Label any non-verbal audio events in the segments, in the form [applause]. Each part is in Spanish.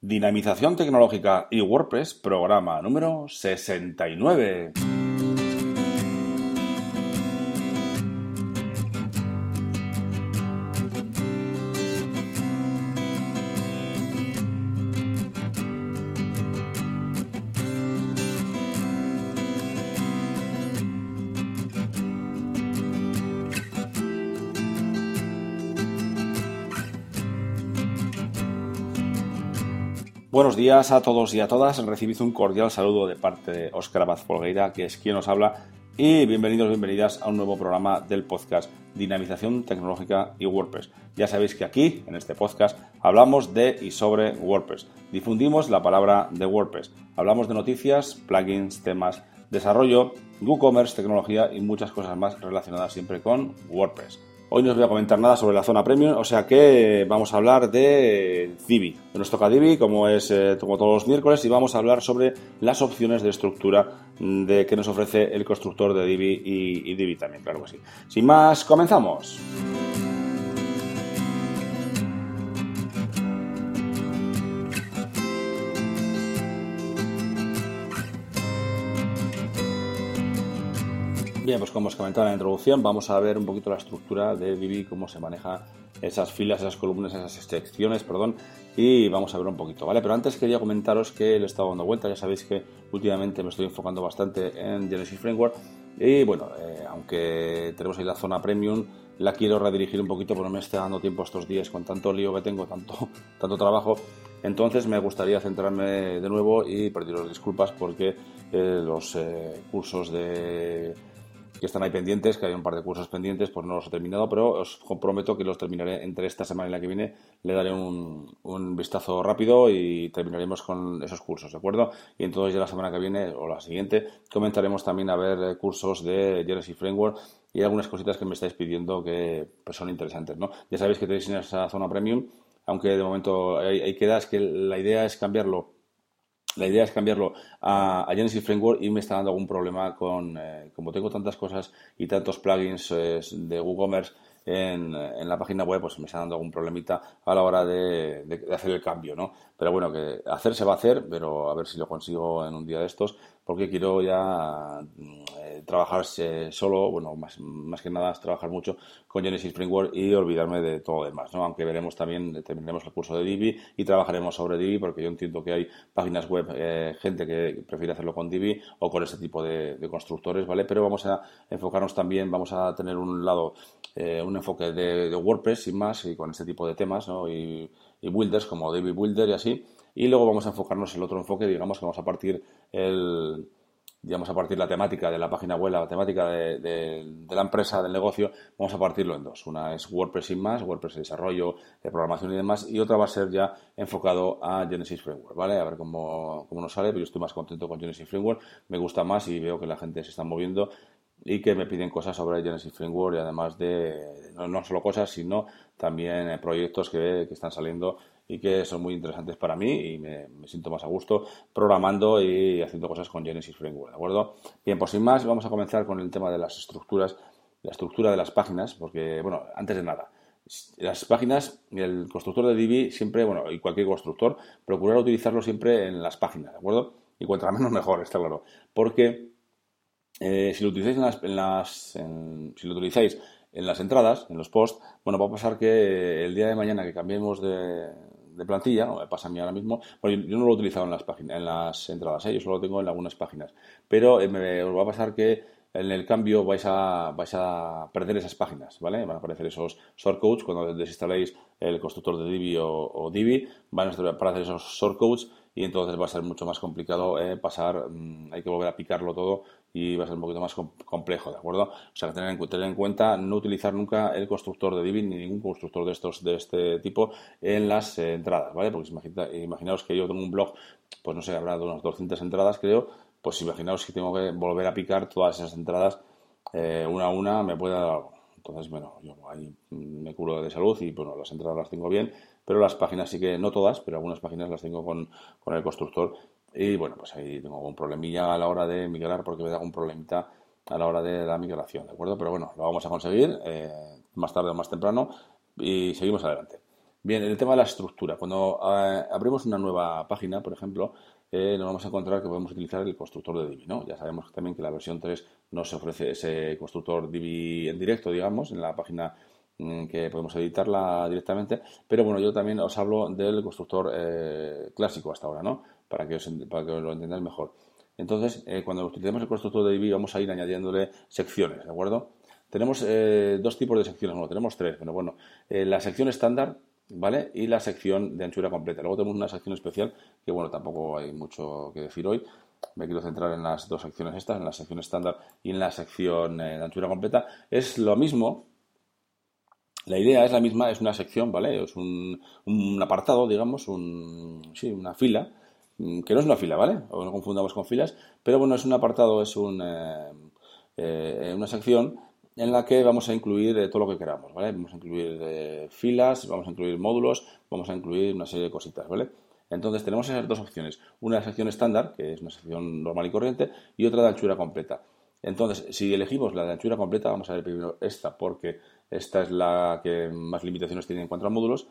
Dinamización tecnológica y WordPress, programa número 69. Buenos días a todos y a todas. Recibid un cordial saludo de parte de Óscar Abad Folgueira, que es quien os habla, y bienvenidos, bienvenidas a un nuevo programa del podcast Dinamización Tecnológica y WordPress. Ya sabéis que aquí, en este podcast, hablamos de y sobre WordPress. Difundimos la palabra de WordPress. Hablamos de noticias, plugins, temas, desarrollo, WooCommerce, tecnología y muchas cosas más relacionadas siempre con WordPress. Hoy no os voy a comentar nada sobre la zona premium, o sea que vamos a hablar de Divi. Nos toca Divi, como es eh, como todos los miércoles, y vamos a hablar sobre las opciones de estructura de que nos ofrece el constructor de Divi y, y Divi también, claro que sí. Sin más, comenzamos. Bien, pues como os comentaba en la introducción, vamos a ver un poquito la estructura de Divi, cómo se maneja esas filas, esas columnas, esas secciones, perdón, y vamos a ver un poquito, ¿vale? Pero antes quería comentaros que le he estado dando vuelta, ya sabéis que últimamente me estoy enfocando bastante en Genesis Framework y bueno, eh, aunque tenemos ahí la zona premium, la quiero redirigir un poquito porque no me está dando tiempo estos días con tanto lío que tengo, tanto, [laughs] tanto trabajo. Entonces me gustaría centrarme de nuevo y pediros disculpas porque eh, los eh, cursos de que están ahí pendientes, que hay un par de cursos pendientes, pues no los he terminado, pero os comprometo que los terminaré entre esta semana y la que viene. Le daré un, vistazo rápido y terminaremos con esos cursos, ¿de acuerdo? Y entonces ya la semana que viene o la siguiente comenzaremos también a ver eh, cursos de Genesis Framework y algunas cositas que me estáis pidiendo que pues, son interesantes, ¿no? Ya sabéis que tenéis en esa zona premium, aunque de momento ahí, ahí queda, es que la idea es cambiarlo la idea es cambiarlo a, Genesis Framework y me está dando algún problema con, eh, como tengo tantas cosas y tantos plugins eh, de WooCommerce en, en, la página web, pues me está dando algún problemita a la hora de, hacer el cambio, ¿no? Pero bueno, que hacer se va a hacer, pero a ver si lo consigo en un día de estos, porque quiero ya eh, trabajar solo, bueno, más, más que nada trabajar mucho con Genesis Framework y olvidarme de todo lo demás, ¿no? Aunque veremos también, terminaremos el curso de Divi y trabajaremos sobre Divi, porque yo entiendo que hay páginas web, eh, gente que prefiere hacerlo con Divi o con ese tipo de, constructores, ¿vale? Pero vamos a enfocarnos también, vamos a tener un lado, eh, un enfoque de, WordPress sin más y con este tipo de temas, ¿no? Y, y builders como Divi Builder y así. Y luego vamos a enfocarnos en el otro enfoque, digamos que vamos a partir el, digamos, a partir la temática de la página web, la temática de, la empresa, del negocio, vamos a partirlo en dos. Una es WordPress sin más, WordPress de desarrollo, de programación y demás, y otra va a ser ya enfocado a Genesis Framework, ¿vale? A ver cómo, cómo nos sale, pero yo estoy más contento con Genesis Framework, me gusta más y veo que la gente se está moviendo y que me piden cosas sobre Genesis Framework y además de, no, no solo cosas, sino también eh, proyectos que, que están saliendo y que son muy interesantes para mí y me, me, siento más a gusto programando y haciendo cosas con Genesis Framework, ¿de acuerdo? Bien, pues sin más, vamos a comenzar con el tema de las estructuras, la estructura de las páginas, porque, bueno, antes de nada, las páginas, el constructor de Divi siempre, bueno, y cualquier constructor, procurar utilizarlo siempre en las páginas, ¿de acuerdo? Y cuanto menos mejor, está claro. Porque eh, si lo utilizáis en las, en las en, si lo utilizáis en las entradas, en los posts, bueno, va a pasar que el día de mañana que cambiemos de, plantilla, me pasa a mí ahora mismo, bueno, yo, no lo he utilizado en las páginas, en las entradas, ¿eh? yo solo lo tengo en algunas páginas, pero eh, me va a pasar que en el cambio vais a, vais a perder esas páginas, ¿vale? Van a aparecer esos shortcodes cuando desinstaléis el constructor de Divi o, Divi, van a aparecer esos shortcodes y entonces va a ser mucho más complicado eh, pasar, mmm, hay que volver a picarlo todo y va a ser un poquito más complejo, ¿de acuerdo? O sea, tener en, tener en cuenta no utilizar nunca el constructor de Divi ni ningún constructor de estos de este tipo en las eh, entradas, ¿vale? Porque imagina, imaginaos que yo tengo un blog, pues no sé, habrá de unas 200 entradas, creo, pues imaginaos que tengo que volver a picar todas esas entradas eh, una a una, me puede dar algo. Entonces, bueno, yo ahí me curo de salud y bueno, las entradas las tengo bien, pero las páginas sí que, no todas, pero algunas páginas las tengo con, con el constructor y bueno, pues ahí tengo un problemilla a la hora de migrar porque me da un problemita a la hora de la migración, ¿de acuerdo? Pero bueno, lo vamos a conseguir eh, más tarde o más temprano y seguimos adelante. Bien, el tema de la estructura. Cuando eh, abrimos una nueva página, por ejemplo, eh, nos vamos a encontrar que podemos utilizar el constructor de Divi. ¿no? Ya sabemos también que la versión 3 no se ofrece ese constructor Divi en directo, digamos, en la página mm, que podemos editarla directamente, pero bueno, yo también os hablo del constructor eh, clásico hasta ahora, ¿no? Para que, os, para que lo entendáis mejor. Entonces, cuando utilicemos el constructor de Divi vamos a ir añadiéndole secciones, ¿de acuerdo? Tenemos dos tipos de secciones, bueno, tenemos tres, pero bueno, la sección estándar ¿vale? Y la sección de anchura completa. Luego tenemos una sección especial que, bueno, tampoco hay mucho que decir hoy. Me quiero centrar en las dos secciones estas, en la sección estándar y en la sección eh, de anchura completa. Es lo mismo, la idea es la misma, es una sección, ¿vale? Es un, apartado, digamos, un, sí, una fila, que no es una fila, ¿vale? O no confundamos con filas, pero bueno, es un apartado, es un, eh, eh, una sección en la que vamos a incluir eh, todo lo que queramos, ¿vale? Vamos a incluir filas, vamos a incluir módulos, vamos a incluir una serie de cositas, ¿vale? Entonces tenemos esas dos opciones, una sección estándar, que es una sección normal y corriente, y otra de anchura completa. Entonces, si elegimos la de anchura completa, vamos a ver primero esta, porque esta es la que más limitaciones tiene en cuanto a módulos.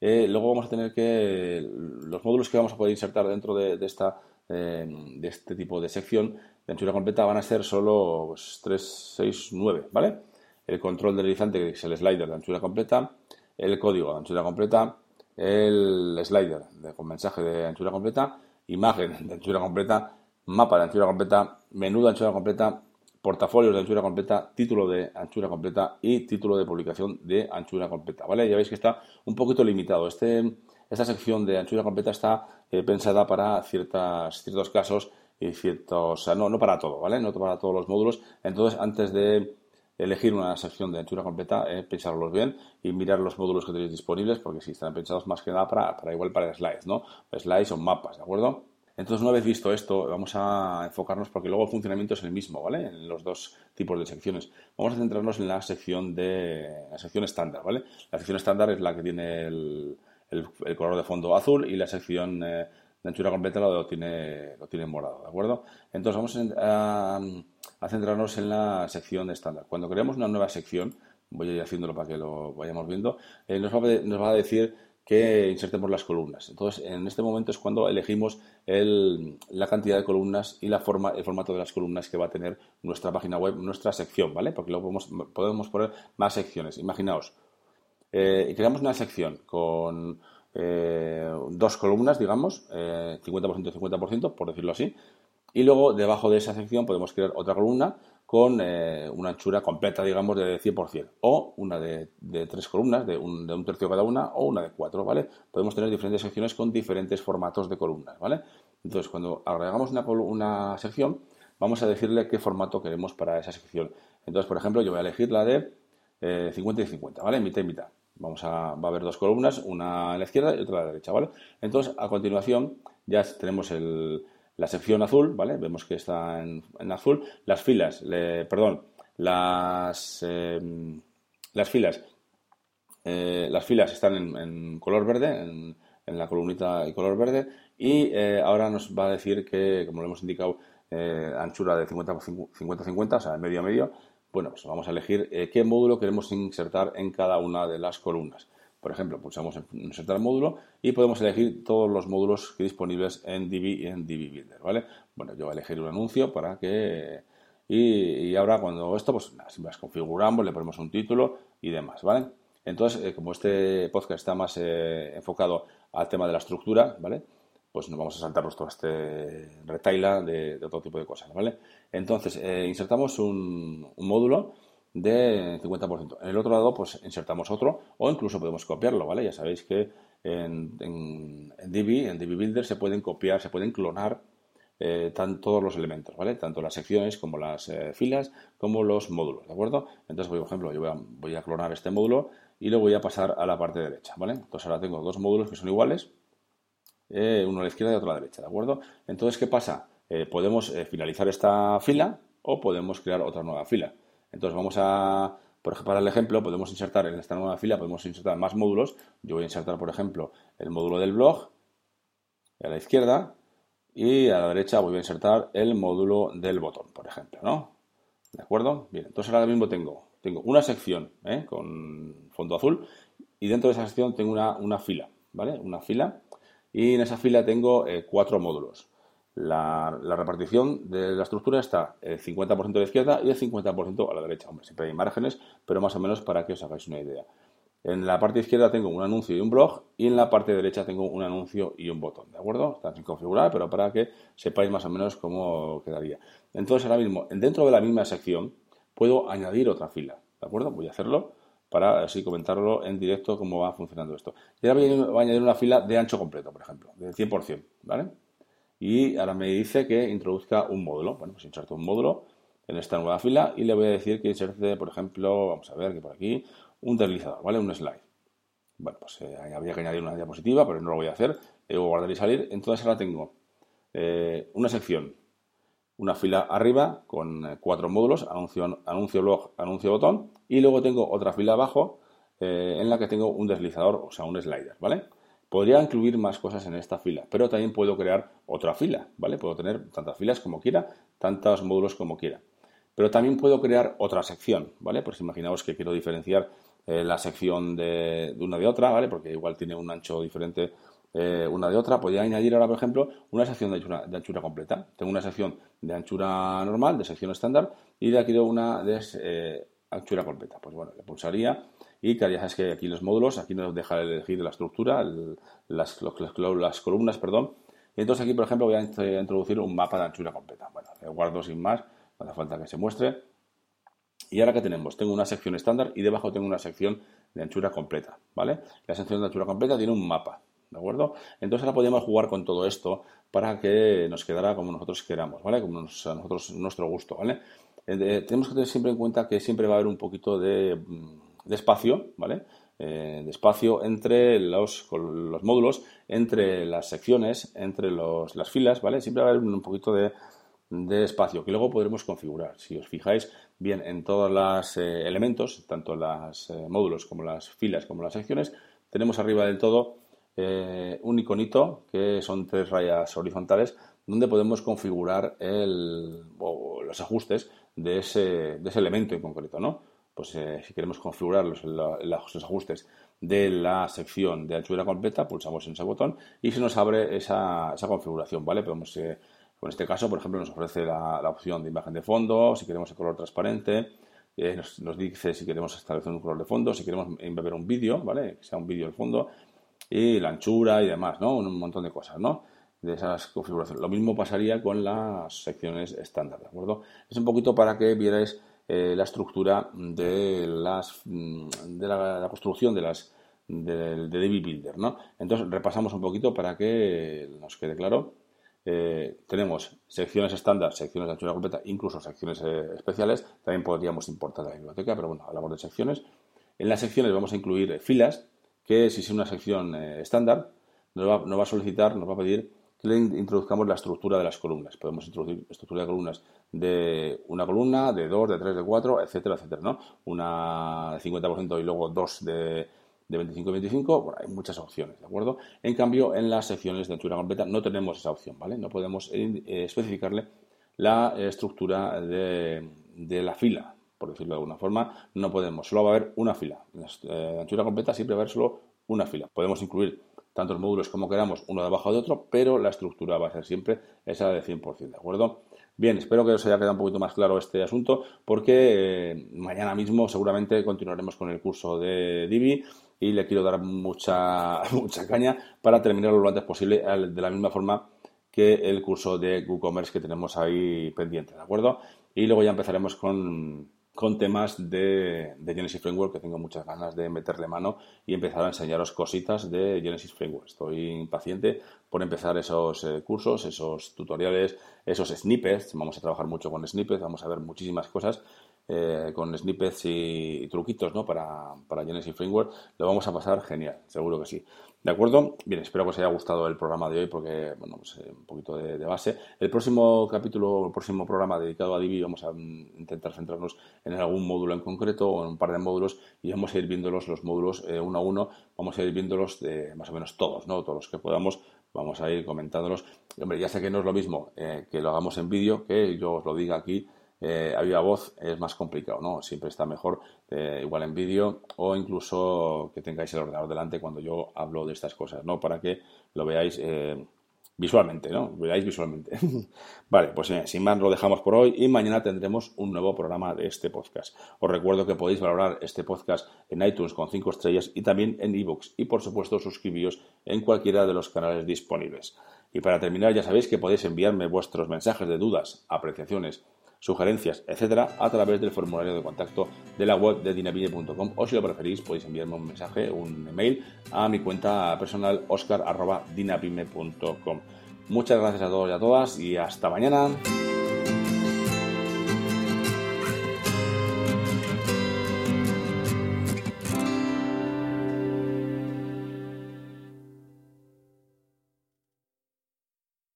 Eh, luego vamos a tener que los módulos que vamos a poder insertar dentro de, esta, de este tipo de sección de anchura completa van a ser solo 3, 6, 9, ¿vale? El control deslizante, que es el slider de anchura completa, el código de anchura completa, el slider con mensaje de anchura completa, imagen de anchura completa, mapa de anchura completa, menú de anchura completa, portafolios de anchura completa, título de anchura completa y título de publicación de anchura completa, ¿vale? Ya veis que está un poquito limitado. Este, esta sección de anchura completa está eh, pensada para ciertas, ciertos casos y ciertos, no, no para todo, ¿vale? No para todos los módulos. Entonces, antes de elegir una sección de anchura completa, eh, bien y mirar los módulos que tenéis disponibles, porque si están pensados más que nada para, para igual para slides, ¿no? Slides o mapas, ¿de acuerdo? Entonces, una vez visto esto, vamos a enfocarnos porque luego el funcionamiento es el mismo, ¿vale? En los dos tipos de secciones. Vamos a centrarnos en la sección de la sección estándar, ¿vale? La sección estándar es la que tiene el, color de fondo azul y la sección eh, de anchura completa lo tiene, lo tiene morado, ¿de acuerdo? Entonces vamos a, centrarnos en la sección estándar. Cuando creamos una nueva sección, voy a ir haciéndolo para que lo vayamos viendo, eh, nos, va a, decir que insertemos las columnas. Entonces, en este momento es cuando elegimos la cantidad de columnas y la forma, el formato de las columnas que va a tener nuestra página web, nuestra sección, ¿vale? Porque luego podemos, poner más secciones. Imaginaos, eh, creamos una sección con eh, dos columnas, digamos, 50% y 50%, por decirlo así. Y luego, debajo de esa sección, podemos crear otra columna con eh, una anchura completa, digamos, de 100%. O una de, tres columnas, de un, tercio cada una, o una de cuatro, ¿vale? Podemos tener diferentes secciones con diferentes formatos de columnas, ¿vale? Entonces, cuando agregamos una, una sección, vamos a decirle qué formato queremos para esa sección. Entonces, por ejemplo, yo voy a elegir la de 50 y 50, ¿vale? Mitad y mitad. Vamos a, va a haber dos columnas, una a la izquierda y otra a la derecha, ¿vale? Entonces, a continuación, ya tenemos la sección azul, ¿vale? Vemos que está en, azul. Las filas, perdón, las, em, las filas, eh, las filas están en, color verde, en, la columnita de color verde, y eh, ahora nos va a decir que, como lo hemos indicado, eh, anchura de 50-50, o sea, medio a medio, bueno, pues vamos a elegir qué módulo queremos insertar en cada una de las columnas. Por ejemplo, pulsamos en insertar módulo y podemos elegir todos los módulos que disponibles en Divi y en Divi Builder, ¿vale? Bueno, yo voy a elegir un anuncio para que... Y, ahora cuando esto, pues nada, las configuramos, le ponemos un título y demás, ¿vale? Entonces, eh, como este podcast está más eh, enfocado al tema de la estructura, ¿vale? pues nos vamos a saltarnos todo este retaila de, otro tipo de cosas, ¿vale? Entonces, eh, insertamos un, módulo de 50%. En el otro lado, pues insertamos otro o incluso podemos copiarlo, ¿vale? Ya sabéis que en, en, en Divi Builder, se pueden copiar, se pueden clonar eh, todos los elementos, ¿vale? Tanto las secciones como las eh, filas, como los módulos, ¿de acuerdo? Entonces, por ejemplo, yo voy a, voy a clonar este módulo y lo voy a pasar a la parte derecha, ¿vale? Entonces ahora tengo dos módulos que son iguales, eh, uno a la izquierda y otro a la derecha, ¿de acuerdo? Entonces, ¿qué pasa? Podemos finalizar esta fila o podemos crear otra nueva fila. Entonces, vamos a, por ejemplo, para el ejemplo, podemos insertar en esta nueva fila, podemos insertar más módulos. Yo voy a insertar, por ejemplo, el módulo del blog a la izquierda y a la derecha voy a insertar el módulo del botón, por ejemplo, ¿no? ¿De acuerdo? Bien, entonces ahora mismo tengo, tengo una sección con fondo azul y dentro de esa sección tengo una, fila, ¿vale? Una fila y en esa fila tengo eh, cuatro módulos. La, repartición de la estructura está el 50% a la izquierda y el 50% a la derecha. Hombre, siempre hay márgenes, pero más o menos para que os hagáis una idea. En la parte izquierda tengo un anuncio y un blog y en la parte derecha tengo un anuncio y un botón, ¿de acuerdo? Está sin configurar, pero para que sepáis más o menos cómo quedaría. Entonces ahora mismo, dentro de la misma sección, puedo añadir otra fila, ¿de acuerdo? Voy a hacerlo para así comentarlo en directo cómo va funcionando esto. Y ahora voy a añadir una fila de ancho completo, por ejemplo, de 100%, ¿vale? Y ahora me dice que introduzca un módulo. Bueno, pues inserto un módulo en esta nueva fila y le voy a decir que inserte, por ejemplo, vamos a ver que por aquí, un deslizador, ¿vale? Un slide. Bueno, pues eh, habría que añadir una diapositiva, pero no lo voy a hacer. Debo guardar y salir. Entonces ahora tengo eh, una sección, una fila arriba con eh, cuatro módulos, anuncio, anuncio blog, anuncio botón, y luego tengo otra fila abajo en la que tengo un deslizador, o sea, un slider, ¿vale? Podría incluir más cosas en esta fila, pero también puedo crear otra fila, ¿vale? Puedo tener tantas filas como quiera, tantos módulos como quiera. Pero también puedo crear otra sección, ¿vale? Pues imaginaos que quiero diferenciar eh, la sección de, una de otra, ¿vale? Porque igual tiene un ancho diferente eh, una de otra. Podría añadir ahora, por ejemplo, una sección de anchura, de completa. Tengo una sección de anchura normal, de sección estándar, y de aquí quiero una de eh, anchura completa. Pues bueno, le pulsaría y ya sabes que aquí los módulos, aquí nos deja elegir la estructura, las, las, columnas, perdón. Y entonces aquí, por ejemplo, voy a introducir un mapa de anchura completa. Bueno, guardo sin más, no hace falta que se muestre. Y ahora que tenemos, tengo una sección estándar y debajo tengo una sección de anchura completa, ¿vale? La sección de anchura completa tiene un mapa, ¿de acuerdo? Entonces ahora podemos jugar con todo esto para que nos quedara como nosotros queramos, ¿vale? Como a nosotros, nuestro gusto, ¿vale? Eh, tenemos que tener siempre en cuenta que siempre va a haber un poquito de, mm, espacio, ¿vale? Eh, de espacio entre los, los, módulos, entre las secciones, entre los, las filas, ¿vale? Siempre va a haber un poquito de, espacio que luego podremos configurar. Si os fijáis bien en todos los eh, elementos, tanto los módulos como las filas como las secciones, tenemos arriba del todo un iconito que son tres rayas horizontales donde podemos configurar el, los ajustes de ese, elemento en concreto, ¿no? Pues si queremos configurar los, ajustes de la sección de anchura completa, pulsamos en ese botón y se nos abre esa, configuración, ¿vale? Podemos en este caso, por ejemplo, nos ofrece la, opción de imagen de fondo, si queremos el color transparente, eh, nos, dice si queremos establecer un color de fondo, si queremos embeber un vídeo, ¿vale? Que sea un vídeo del fondo, y la anchura y demás, ¿no? Un, montón de cosas, ¿no? De esas configuraciones. Lo mismo pasaría con las secciones estándar, ¿de acuerdo? Es un poquito para que vierais eh, la estructura de las de la, construcción de las de, de Builder, ¿no? Entonces repasamos un poquito para que nos quede claro. Eh, tenemos secciones estándar, secciones de anchura completa, incluso secciones eh, especiales. También podríamos importar la biblioteca, pero bueno, hablamos de secciones. En las secciones vamos a incluir filas, que si es una sección estándar, nos va, a solicitar, nos va a pedir que le introduzcamos la estructura de las columnas. Podemos introducir estructura de columnas de una columna, de dos, de tres, de cuatro, etcétera, etcétera, ¿no? Una de 50% y luego dos de de 25 y 25, bueno, hay muchas opciones, ¿de acuerdo? En cambio, en las secciones de anchura completa no tenemos esa opción, ¿vale? No podemos eh, especificarle la estructura de, la fila, por decirlo de alguna forma, no podemos, solo va a haber una fila. En la eh, anchura completa siempre va a haber solo una fila. Podemos incluir tantos módulos como queramos, uno debajo de otro, pero la estructura va a ser siempre esa de 100%, ¿de acuerdo? Bien, espero que os haya quedado un poquito más claro este asunto, porque eh, mañana mismo seguramente continuaremos con el curso de Divi y le quiero dar mucha, [laughs] mucha caña para terminarlo lo antes posible de la misma forma que el curso de WooCommerce que tenemos ahí pendiente, ¿de acuerdo? Y luego ya empezaremos con, con temas de, de, Genesis Framework que tengo muchas ganas de meterle mano y empezar a enseñaros cositas de Genesis Framework. Estoy impaciente por empezar esos eh, cursos, esos tutoriales, esos snippets. Vamos a trabajar mucho con snippets, vamos a ver muchísimas cosas eh, con snippets y, truquitos ¿no? para, para Genesis Framework, lo vamos a pasar genial, seguro que sí. ¿De acuerdo? Bien, espero que os haya gustado el programa de hoy porque, bueno, pues, eh, un poquito de, base. El próximo capítulo, el próximo programa dedicado a Divi, vamos a intentar centrarnos en algún módulo en concreto o en un par de módulos y vamos a ir viéndolos los módulos uno a uno, vamos a ir viéndolos de más o menos todos, ¿no? Todos los que podamos, vamos a ir comentándolos. Hombre, ya sé que no es lo mismo que lo hagamos en vídeo, que yo os lo diga aquí eh, a viva voz es más complicado, ¿no? Siempre está mejor eh, igual en vídeo o incluso que tengáis el ordenador delante cuando yo hablo de estas cosas, ¿no? Para que lo veáis eh, visualmente, ¿no? Veáis visualmente. [laughs] vale, pues sin más lo dejamos por hoy y mañana tendremos un nuevo programa de este podcast. Os recuerdo que podéis valorar este podcast en iTunes con 5 estrellas y también en ebooks y por supuesto suscribíos en cualquiera de los canales disponibles. Y para terminar ya sabéis que podéis enviarme vuestros mensajes de dudas, apreciaciones, sugerencias, etcétera, a través del formulario de contacto de la web de dinapime.com o si lo preferís podéis enviarme un mensaje, un email a mi cuenta personal oscar.dinapime.com. Muchas gracias a todos y a todas y hasta mañana.